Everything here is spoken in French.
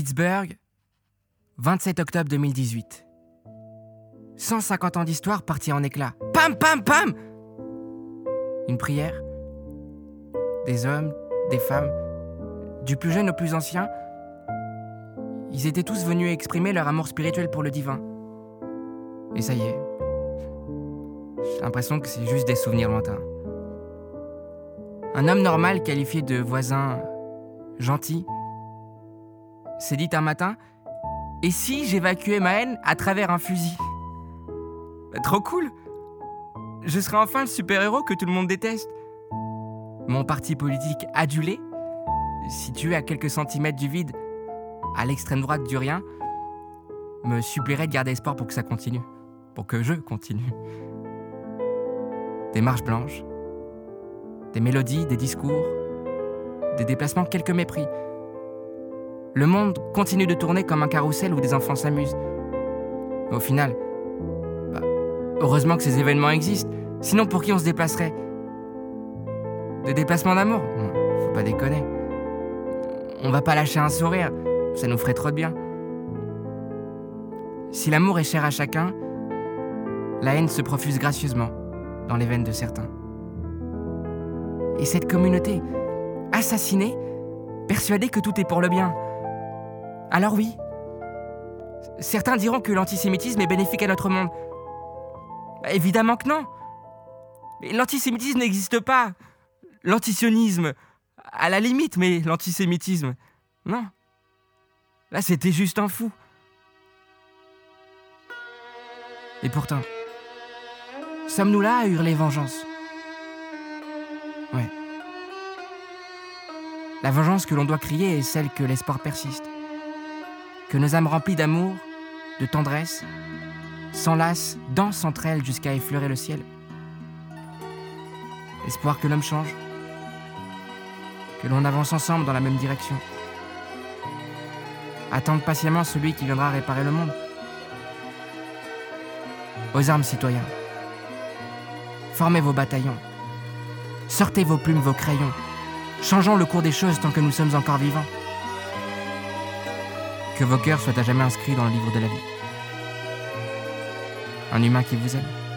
Pittsburgh, 27 octobre 2018. 150 ans d'histoire partis en éclats. Pam, pam, pam Une prière. Des hommes, des femmes, du plus jeune au plus ancien, ils étaient tous venus exprimer leur amour spirituel pour le divin. Et ça y est. J'ai l'impression que c'est juste des souvenirs lointains. Un homme normal qualifié de voisin gentil s'est dit un matin Et si j'évacuais ma haine à travers un fusil bah, Trop cool Je serais enfin le super-héros que tout le monde déteste. Mon parti politique adulé, situé à quelques centimètres du vide, à l'extrême droite du rien, me supplierait de garder espoir pour que ça continue, pour que je continue. Des marches blanches, des mélodies, des discours, des déplacements, quelques mépris. Le monde continue de tourner comme un carrousel où des enfants s'amusent. Au final, bah, heureusement que ces événements existent, sinon pour qui on se déplacerait? Des déplacements d'amour? Faut pas déconner. On va pas lâcher un sourire, ça nous ferait trop de bien. Si l'amour est cher à chacun, la haine se profuse gracieusement dans les veines de certains. Et cette communauté, assassinée, persuadée que tout est pour le bien. Alors oui, certains diront que l'antisémitisme est bénéfique à notre monde. Bah, évidemment que non. L'antisémitisme n'existe pas. L'antisionisme, à la limite, mais l'antisémitisme, non. Là, c'était juste un fou. Et pourtant, sommes-nous là à hurler vengeance? Ouais. La vengeance que l'on doit crier est celle que l'espoir persiste. Que nos âmes remplies d'amour, de tendresse, s'enlacent, dansent entre elles jusqu'à effleurer le ciel. Espoir que l'homme change, que l'on avance ensemble dans la même direction. Attendre patiemment celui qui viendra réparer le monde. Aux armes, citoyens. Formez vos bataillons. Sortez vos plumes, vos crayons. Changeons le cours des choses tant que nous sommes encore vivants. Que vos cœurs soient à jamais inscrits dans le livre de la vie. Un humain qui vous aime.